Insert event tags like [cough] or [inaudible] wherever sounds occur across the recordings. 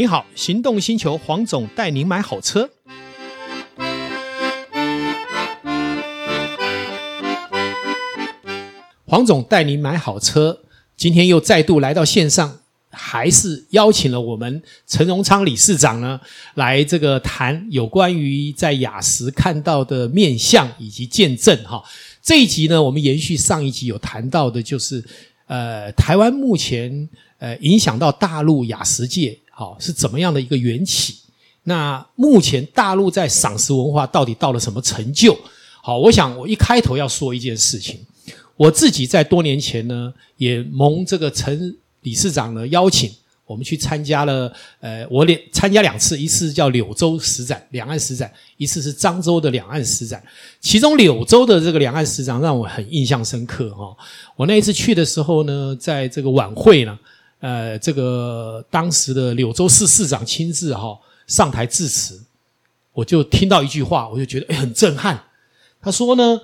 你好，行动星球黄总带您买好车。黄总带您买好车，今天又再度来到线上，还是邀请了我们陈荣昌理事长呢，来这个谈有关于在雅实看到的面相以及见证哈。这一集呢，我们延续上一集有谈到的，就是呃，台湾目前呃影响到大陆雅实界。好，是怎么样的一个缘起？那目前大陆在赏识文化到底到了什么成就？好，我想我一开头要说一件事情。我自己在多年前呢，也蒙这个陈理事长的邀请，我们去参加了。呃，我两参加两次，一次叫柳州实展，两岸实展；一次是漳州的两岸实展。其中柳州的这个两岸实展让我很印象深刻哈。我那一次去的时候呢，在这个晚会呢。呃，这个当时的柳州市市长亲自哈、哦、上台致辞，我就听到一句话，我就觉得诶很震撼。他说呢，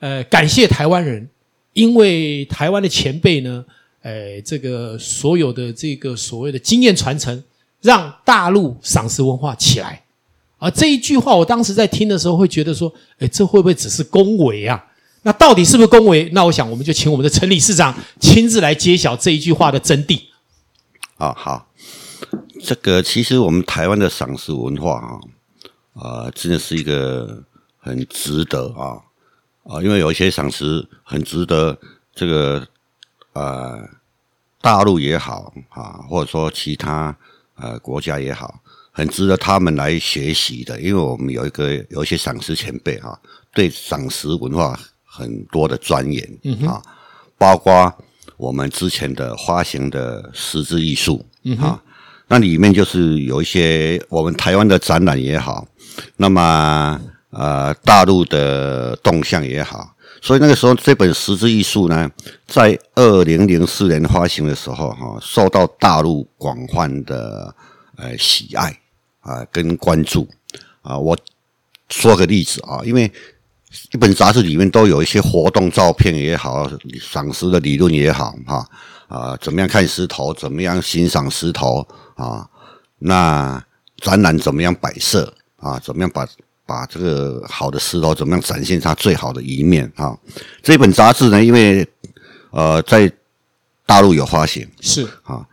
呃，感谢台湾人，因为台湾的前辈呢，呃，这个所有的这个所谓的经验传承，让大陆赏识文化起来。而这一句话，我当时在听的时候会觉得说，诶这会不会只是恭维啊？那到底是不是恭维？那我想，我们就请我们的陈理事长亲自来揭晓这一句话的真谛。啊、哦，好，这个其实我们台湾的赏识文化啊，啊、呃，真的是一个很值得啊啊，因为有一些赏识很值得这个呃大陆也好啊，或者说其他呃国家也好，很值得他们来学习的，因为我们有一个有一些赏识前辈啊，对赏识文化。很多的钻研啊、嗯哼，包括我们之前的发行的十字艺术、嗯、啊，那里面就是有一些我们台湾的展览也好，那么呃大陆的动向也好，所以那个时候这本十字艺术呢，在二零零四年发行的时候哈、啊，受到大陆广泛的呃喜爱啊跟关注啊。我说个例子啊，因为。一本杂志里面都有一些活动照片也好，赏识的理论也好，哈啊，怎么样看石头，怎么样欣赏石头啊？那展览怎么样摆设啊？怎么样把把这个好的石头怎么样展现它最好的一面啊？这本杂志呢，因为呃在大陆有发行，是啊，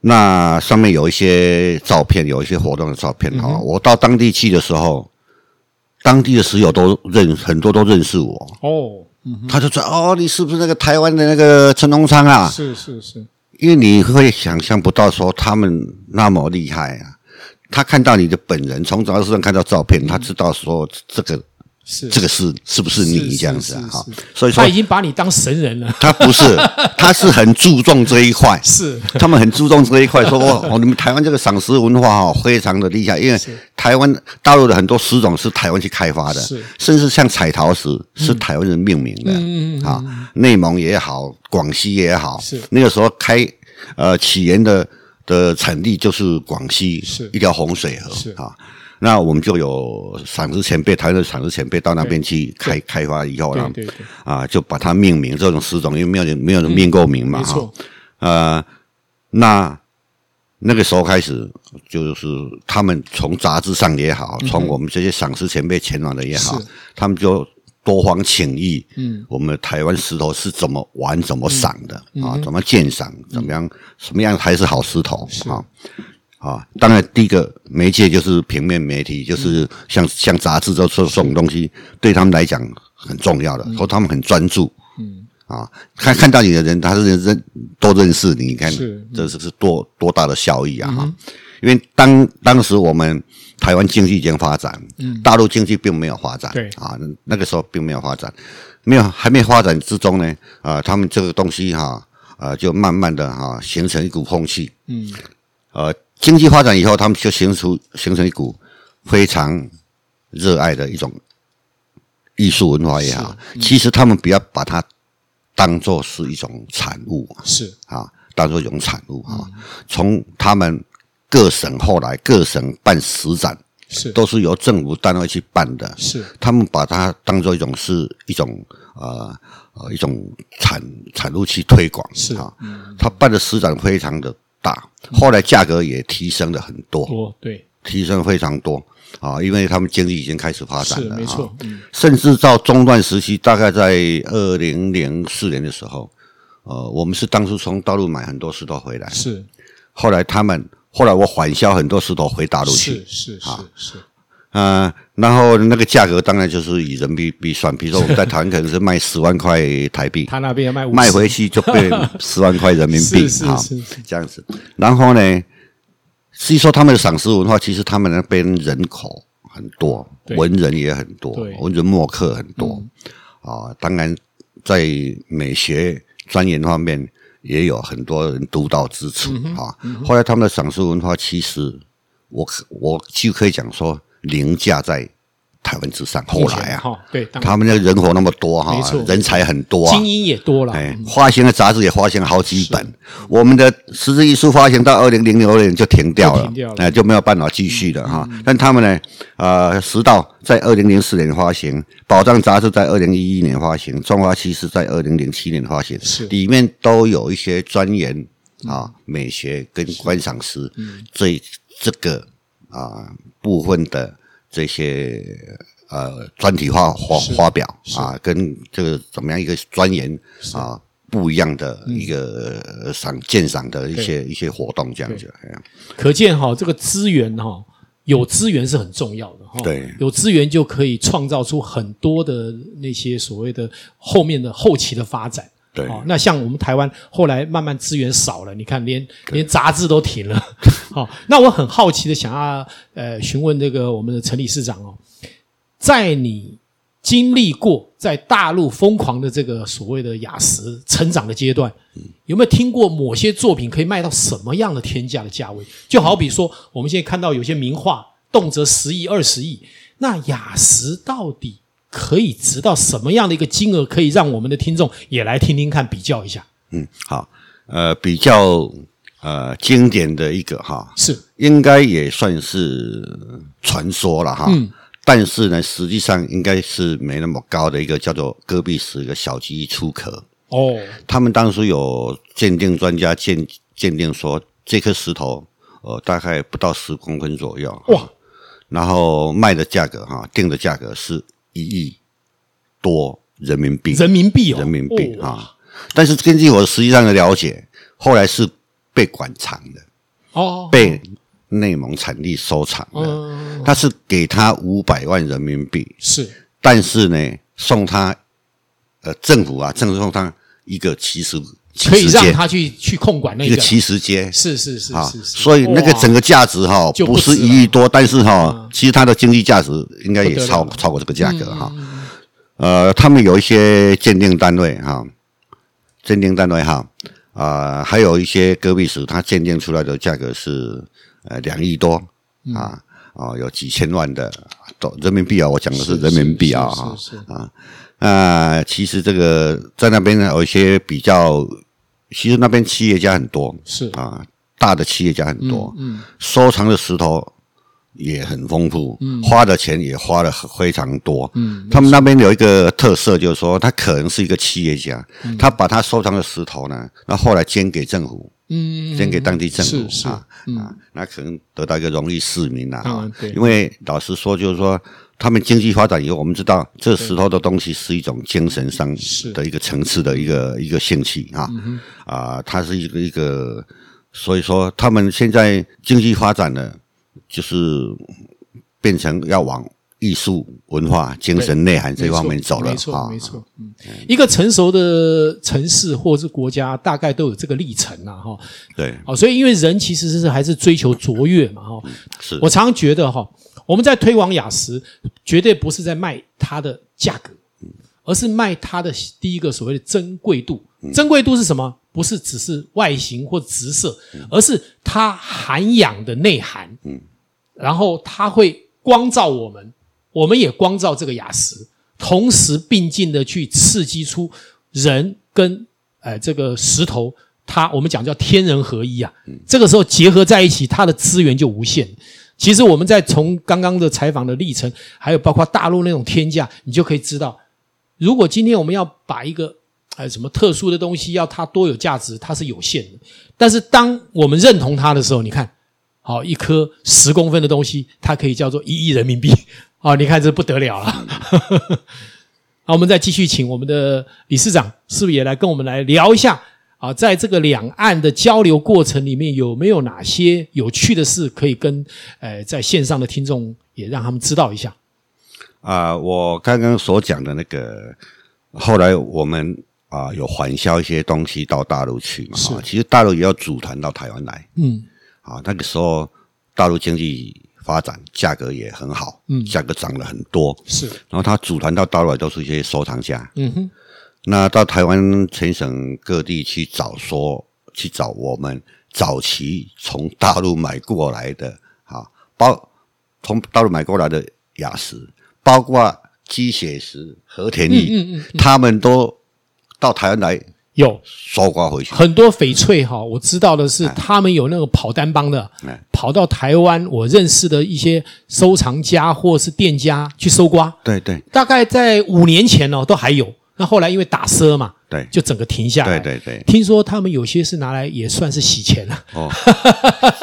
那上面有一些照片，有一些活动的照片哈、嗯。我到当地去的时候。当地的石友都认很多都认识我哦，嗯、他就说哦，你是不是那个台湾的那个陈东昌啊？是是是，因为你会想象不到说他们那么厉害啊。他看到你的本人，从杂志上看到照片，他知道说这个。是这个是是不是你这样子啊？哈，所以说他已经把你当神人了。他不是，[laughs] 他是很注重这一块。是，他们很注重这一块，说哦，你们台湾这个赏识文化哦，非常的厉害，因为台湾大陆的很多石种是台湾去开发的，是，甚至像彩陶石是台湾人命名的。嗯嗯啊，内蒙也好，广西也好，是那个时候开呃起源的的产地就是广西，是一条洪水河，是啊。那我们就有赏识前辈，台湾的赏识前辈到那边去开开发以后呢，啊，就把它命名这种石种，因为没有人没有人命过名嘛，哈、嗯，呃，那那个时候开始，就是他们从杂志上也好，从、嗯、我们这些赏识前辈前往的也好，他们就多方请益，嗯，我们台湾石头是怎么玩、怎么赏的、嗯、啊？怎么鉴赏？怎么样？什么样才是好石头啊？啊，当然，第一个媒介就是平面媒体，就是像像杂志这这种东西，对他们来讲很重要的，说他们很专注。嗯，啊，看看到你的人，他是认都认识你，你看，这是是多多大的效益啊！哈，因为当当时我们台湾经济已经发展，嗯，大陆经济并没有发展，对。啊，那个时候并没有发展，没有还没发展之中呢，啊，他们这个东西哈，啊，就慢慢的哈形成一股风气，嗯，呃。经济发展以后，他们就形成形成一股非常热爱的一种艺术文化也好。嗯、其实他们不要把它当做是一种产物，是啊，当做一种产物啊。从、嗯、他们各省后来各省办实展，是都是由政府单位去办的，是他们把它当做一种是一种呃呃一种产产物去推广，是啊、嗯，他办的实展非常的。大，后来价格也提升了很多，多对，提升非常多。啊，因为他们经济已经开始发展了，是没错，嗯，甚至到中段时期，大概在二零零四年的时候，呃，我们是当初从大陆买很多石头回来，是，后来他们，后来我返销很多石头回大陆去，是是是是。嗯、呃，然后那个价格当然就是以人民币算，比如说我们在台湾可能是卖十万块台币，他那边要卖卖回去就变十万块人民币，[laughs] 哈，这样子。然后呢，实际说他们的赏识文化，其实他们那边人口很多，文人也很多，文人墨客很多，啊、当然在美学钻研方面也有很多人独到之处，啊、嗯嗯。后来他们的赏识文化，其实我我就可以讲说。凌驾在台湾之上。后来啊，对，他们那个人口那么多哈，人才很多，精英也多了。哎，发行的杂志也发行了好几本。我们的十字艺术发行到二零零六年就停掉了，哎，就没有办法继续了哈。但他们呢，呃，时道在二零零四年发行，宝藏杂志在二零一一年发行，中华西是在二零零七年发行，是里面都有一些钻研啊美学跟观赏诗这这个。啊，部分的这些呃专题发发发表啊，跟这个怎么样一个钻研啊不一样的一个赏鉴赏的一些一些活动这样子。可见哈，这个资源哈，有资源是很重要的哈。对，有资源就可以创造出很多的那些所谓的后面的后期的发展。对，哦，那像我们台湾后来慢慢资源少了，你看连连杂志都停了。好，[laughs] 那我很好奇的想要呃询问这个我们的陈理事长哦，在你经历过在大陆疯狂的这个所谓的雅石成长的阶段，有没有听过某些作品可以卖到什么样的天价的价位？就好比说我们现在看到有些名画动辄十亿、二十亿，那雅石到底？可以值到什么样的一个金额？可以让我们的听众也来听听看，比较一下。嗯，好，呃，比较呃经典的一个哈，是应该也算是传说了哈。嗯，但是呢，实际上应该是没那么高的一个叫做戈壁石一个小鸡出壳。哦，他们当时有鉴定专家鉴鉴定说，这颗石头呃大概不到十公分左右。哇，然后卖的价格哈，定的价格是。一亿多人民币，人民币哦，人民币啊！但是根据我实际上的了解，后来是被馆藏的哦，被内蒙产地收藏的。他是给他五百万人民币，是，但是呢，送他呃政府啊，赠送他一个奇石，可以让他去去控管那个。奇石街，是是是是，所以那个整个价值哈，不是一亿多，但是哈，其实它的经济价值应该也超超过这个价格哈。呃，他们有一些鉴定单位哈，鉴定单位哈，啊，还有一些戈壁石，它鉴定出来的价格是呃两亿多啊，哦，有几千万的都人民币啊，我讲的是人民币啊哈啊。啊，其实这个在那边有一些比较。其实那边企业家很多，是。啊，大的企业家很多，嗯，嗯。收藏的石头也很丰富，嗯，花的钱也花的非常多，嗯，他们那边有一个特色，就是说他可能是一个企业家，嗯、他把他收藏的石头呢，那后来捐给政府，嗯，捐给当地政府啊、嗯、啊，那可能得到一个荣誉市民啊，因为老实说，就是说。他们经济发展以后，我们知道这石头的东西是一种精神上的一个层次的一个一个兴趣啊啊，它是一个一个，所以说他们现在经济发展呢，就是变成要往艺术文化、精神内涵这方面走了。没错，没错。嗯，一个成熟的城市或者是国家，大概都有这个历程啊。哈。对，好，所以因为人其实是还是追求卓越嘛，哈。是我常常觉得哈。我们在推广雅石，绝对不是在卖它的价格，而是卖它的第一个所谓的珍贵度。珍贵度是什么？不是只是外形或直色，而是它涵养的内涵。然后它会光照我们，我们也光照这个雅石，同时并进的去刺激出人跟呃这个石头，它我们讲叫天人合一啊。这个时候结合在一起，它的资源就无限。其实我们在从刚刚的采访的历程，还有包括大陆那种天价，你就可以知道，如果今天我们要把一个还有什么特殊的东西要它多有价值，它是有限的。但是当我们认同它的时候，你看，好一颗十公分的东西，它可以叫做一亿人民币。好，[laughs] 你看这不得了了。[laughs] 好，我们再继续请我们的理事长，是不是也来跟我们来聊一下？啊，在这个两岸的交流过程里面，有没有哪些有趣的事可以跟呃在线上的听众也让他们知道一下？啊，我刚刚所讲的那个，后来我们啊有缓销一些东西到大陆去嘛，哈，其实大陆也要组团到台湾来，嗯，啊，那个时候大陆经济发展，价格也很好，嗯，价格涨了很多，是，然后他组团到大陆来都是一些收藏家，嗯哼。那到台湾全省各地去找说，去找我们早期从大陆买过来的，啊，包从大陆买过来的雅石，包括鸡血石、和田玉，嗯嗯嗯，他们都到台湾来有收刮回去。很多翡翠哈，我知道的是，他们有那个跑单帮的，跑到台湾，我认识的一些收藏家或是店家去收刮。对对，大概在五年前哦，都还有。那后来因为打奢嘛，对，就整个停下来。对对对，听说他们有些是拿来也算是洗钱了。哦，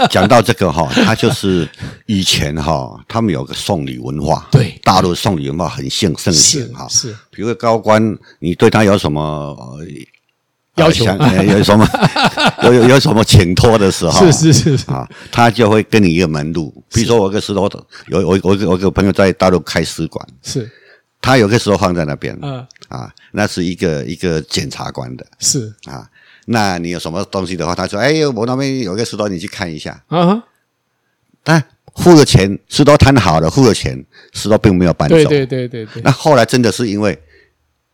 讲到这个哈，他就是以前哈，他们有个送礼文化，对，大陆送礼文化很盛盛行哈。是，比如高官，你对他有什么要求？有什么 [laughs] 有有有什么请托的时候？是是是啊，他就会跟你一个门路。比如说我个石头，有我我我个朋友在大陆开使馆，是。他有个石头放在那边，嗯。啊，那是一个一个检察官的，是。啊，那你有什么东西的话，他说，哎呦，我那边有个石头，你去看一下，啊，但付了钱，石头摊好了，付了钱，石头并没有搬走，对对对对对。那后来真的是因为，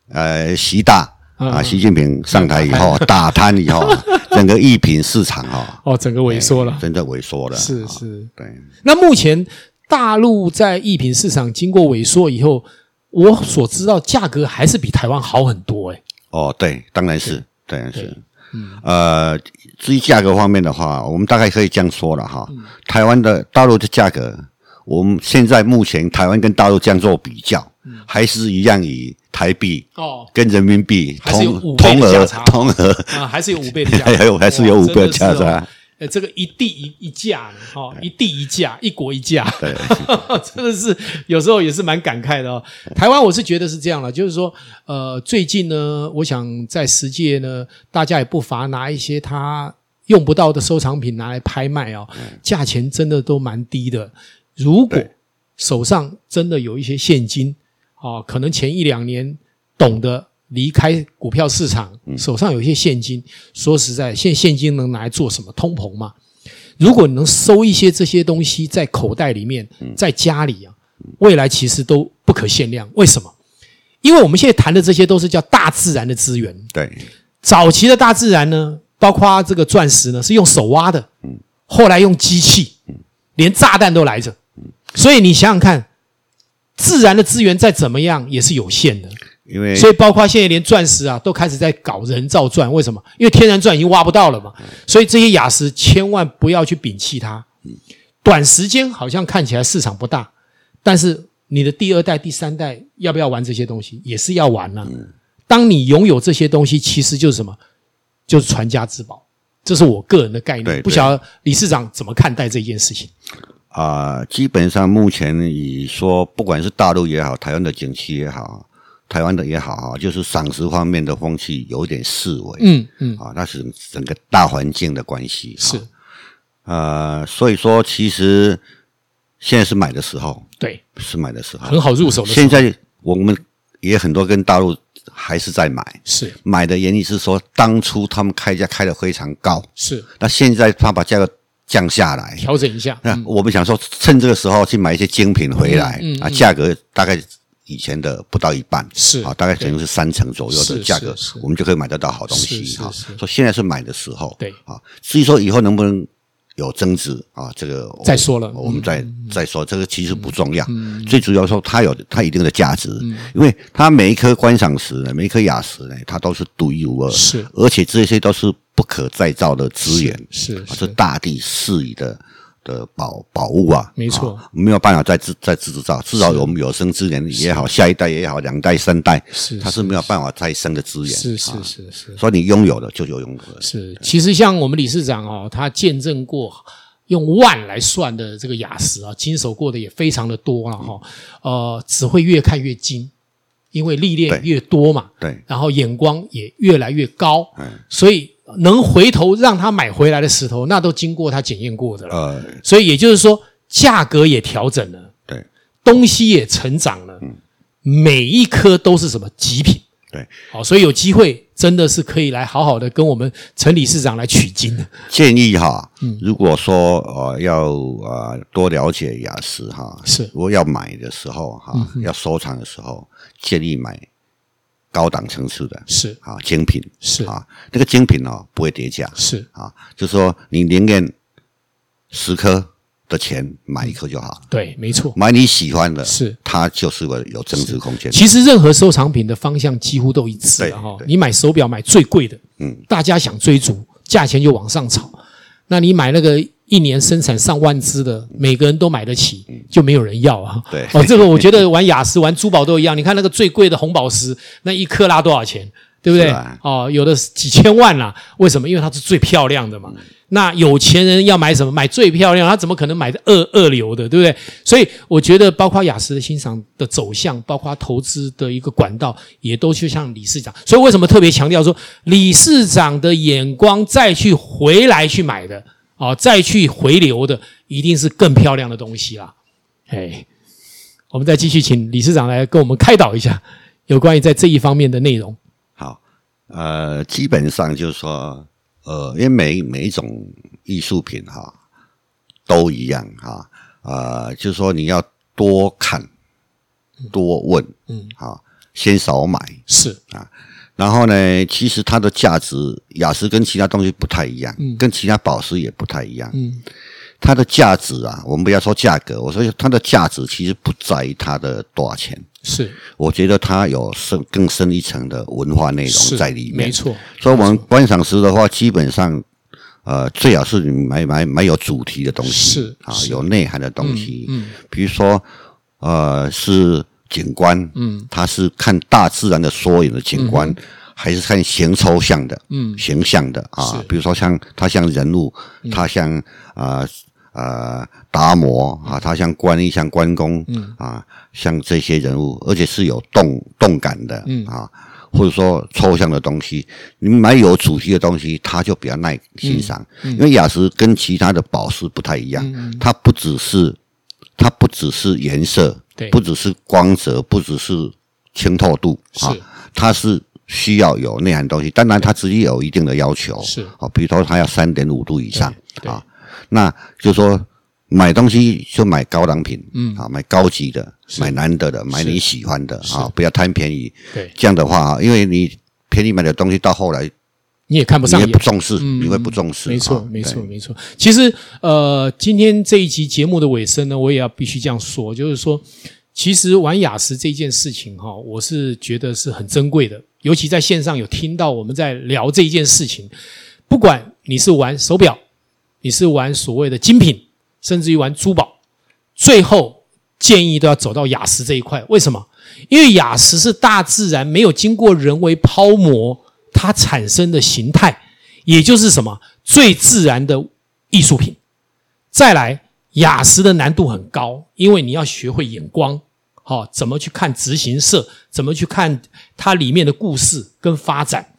呃，习大啊，习近平上台以后打贪以后，[laughs] 整个艺品市场哈，哦，整个萎缩了，真的萎缩了，是是，对。那目前大陆在艺品市场经过萎缩以后。我所知道价格还是比台湾好很多哎。哦，对，当然是，当然是。嗯，呃，至于价格方面的话，我们大概可以这样说了哈。台湾的大陆的价格，我们现在目前台湾跟大陆这样做比较，还是一样以台币哦跟人民币同同额同额啊，还是有五倍的价，[laughs] 还有还是有五倍的价差。这个一地一一价呢，哈，一地一价，一国一价，对，[laughs] 真的是有时候也是蛮感慨的哦。台湾我是觉得是这样了，就是说，呃，最近呢，我想在实界呢，大家也不乏拿一些他用不到的收藏品拿来拍卖哦，价钱真的都蛮低的。如果手上真的有一些现金，哦，可能前一两年懂得。离开股票市场，手上有一些现金。嗯、说实在，现现金能拿来做什么？通膨嘛。如果你能收一些这些东西在口袋里面，在家里啊，未来其实都不可限量。为什么？因为我们现在谈的这些都是叫大自然的资源。对，早期的大自然呢，包括这个钻石呢，是用手挖的。嗯，后来用机器，连炸弹都来着。所以你想想看，自然的资源再怎么样也是有限的。因为，所以包括现在连钻石啊都开始在搞人造钻，为什么？因为天然钻已经挖不到了嘛。所以这些雅石千万不要去摒弃它。短时间好像看起来市场不大，但是你的第二代、第三代要不要玩这些东西，也是要玩呢。当你拥有这些东西，其实就是什么？就是传家之宝。这是我个人的概念。不晓得理事长怎么看待这件事情？啊，基本上目前以说，不管是大陆也好，台湾的景气也好。台湾的也好啊，就是赏识方面的风气有点式微，嗯嗯，啊，那是整个大环境的关系，是，呃，所以说其实现在是买的时候，对，是买的时候，很好入手的时候。现在我们也很多跟大陆还是在买，是。买的原因是说，当初他们开价开得非常高，是，那现在他把价格降下来，调整一下，那我们想说，趁这个时候去买一些精品回来，啊，价格大概。以前的不到一半是啊，大概可能是三成左右的价格，我们就可以买得到好东西哈。说现在是买的时候，对。啊，至于说以后能不能有增值啊，这个再说了，我们再再说，这个其实不重要，最主要说它有它一定的价值，因为它每一颗观赏石呢，每一颗雅石呢，它都是独一无二，是，而且这些都是不可再造的资源，是是大地赐予的的宝宝物啊，没错，没有办法再制再制造，至少我们有生之年也好，下一代也好，两代三代，是它是没有办法再生的资源，是是是是，所以你拥有的就有拥有了。是，其实像我们理事长哦，他见证过用万来算的这个雅石啊，经手过的也非常的多了哈，呃，只会越看越精，因为历练越多嘛，对，然后眼光也越来越高，嗯。所以。能回头让他买回来的石头，那都经过他检验过的了。呃，所以也就是说，价格也调整了，对，东西也成长了。嗯，每一颗都是什么极品？对，好，所以有机会真的是可以来好好的跟我们陈理事长来取经的。建议哈，嗯，如果说呃要呃多了解雅石哈，是，如果要买的时候哈，嗯、要收藏的时候，建议买。高档层次的是。啊，精品是。啊，那个精品哦不会跌价。是。啊，就是说你宁愿十颗的钱买一颗就好，对，没错，买你喜欢的，是。它就是个有增值空间。其实任何收藏品的方向几乎都一致哈，你买手表买最贵的，嗯，大家想追逐，价钱就往上炒，那你买那个。一年生产上万只的，每个人都买得起，就没有人要啊。对哦，这个我觉得玩雅石、玩珠宝都一样。你看那个最贵的红宝石，那一克拉多少钱？对不对？啊、哦，有的几千万啦。为什么？因为它是最漂亮的嘛。嗯、那有钱人要买什么？买最漂亮，他怎么可能买二二流的？对不对？所以我觉得，包括雅石的欣赏的走向，包括投资的一个管道，也都就像理事长。所以为什么特别强调说，理事长的眼光再去回来去买的？好，再去回流的一定是更漂亮的东西啦。哎，我们再继续请理事长来跟我们开导一下有关于在这一方面的内容。好，呃，基本上就是说，呃，因为每每一种艺术品哈都一样哈，呃，就是说你要多看多问，嗯，好，先少买是啊。然后呢，其实它的价值，雅石跟其他东西不太一样，嗯，跟其他宝石也不太一样，嗯，它的价值啊，我们不要说价格，我说它的价值其实不在于它的多少钱，是，我觉得它有深更深一层的文化内容在里面，没错。所以我们观赏石的话，基本上，呃，最好是你买买买有主题的东西，是啊，有内涵的东西，嗯，比如说，呃，是。景观，嗯，它是看大自然的缩影的景观，嗯、还是看形抽象的，嗯，形象的啊？比如说像它像人物，嗯、它像啊啊达摩啊，他像观音，像关公，嗯。啊，像这些人物，而且是有动动感的，嗯。啊，或者说抽象的东西，你买有主题的东西，它就比较耐欣赏，嗯。嗯、因为雅石跟其他的宝石不太一样，嗯、它不只是它不只是颜色。对，不只是光泽，不只是清透度，是啊，它是需要有内涵东西。当然，它自己有一定的要求，是啊，比如说它要三点五度以上啊。那就说买东西就买高档品，嗯，啊，买高级的，买难得的，买你喜欢的啊，不要贪便宜。对，这样的话啊，因为你便宜买的东西到后来。你也看不上，你也不重视，嗯、你会不重视。没错，没错，没错。其实，呃，今天这一集节目的尾声呢，我也要必须这样说，就是说，其实玩雅石这件事情哈，我是觉得是很珍贵的。尤其在线上有听到我们在聊这一件事情，不管你是玩手表，你是玩所谓的精品，甚至于玩珠宝，最后建议都要走到雅石这一块。为什么？因为雅石是大自然没有经过人为抛磨。它产生的形态，也就是什么最自然的艺术品。再来，雅石的难度很高，因为你要学会眼光，好，怎么去看执行社，怎么去看它里面的故事跟发展。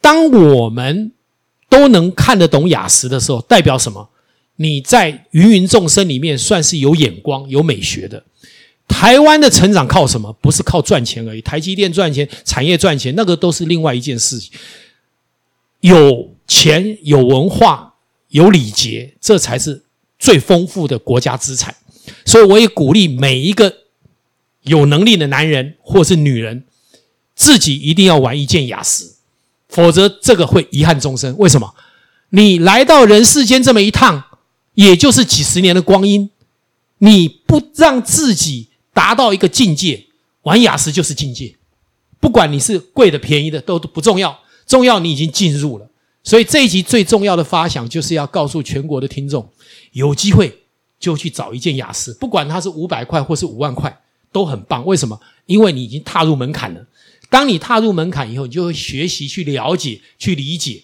当我们都能看得懂雅石的时候，代表什么？你在芸芸众生里面算是有眼光、有美学的。台湾的成长靠什么？不是靠赚钱而已。台积电赚钱，产业赚钱，那个都是另外一件事情。有钱、有文化、有礼节，这才是最丰富的国家资产。所以，我也鼓励每一个有能力的男人或是女人，自己一定要玩一件雅石，否则这个会遗憾终生。为什么？你来到人世间这么一趟，也就是几十年的光阴，你不让自己。达到一个境界，玩雅石就是境界。不管你是贵的便宜的都不重要，重要你已经进入了。所以这一集最重要的发想，就是要告诉全国的听众，有机会就去找一件雅思，不管它是五百块或是五万块，都很棒。为什么？因为你已经踏入门槛了。当你踏入门槛以后，你就会学习去了解、去理解。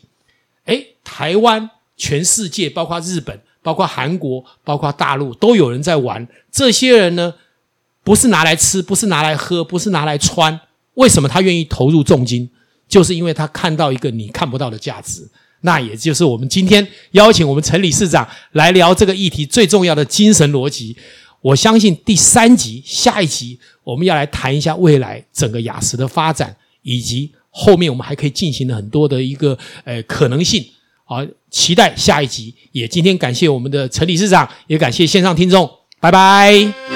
诶，台湾、全世界，包括日本、包括韩国、包括大陆，都有人在玩。这些人呢，不是拿来吃，不是拿来喝，不是拿来穿。为什么他愿意投入重金？就是因为他看到一个你看不到的价值。那也就是我们今天邀请我们陈理事长来聊这个议题最重要的精神逻辑。我相信第三集、下一集我们要来谈一下未来整个雅思的发展，以及后面我们还可以进行的很多的一个呃可能性。好，期待下一集。也今天感谢我们的陈理事长，也感谢线上听众，拜拜。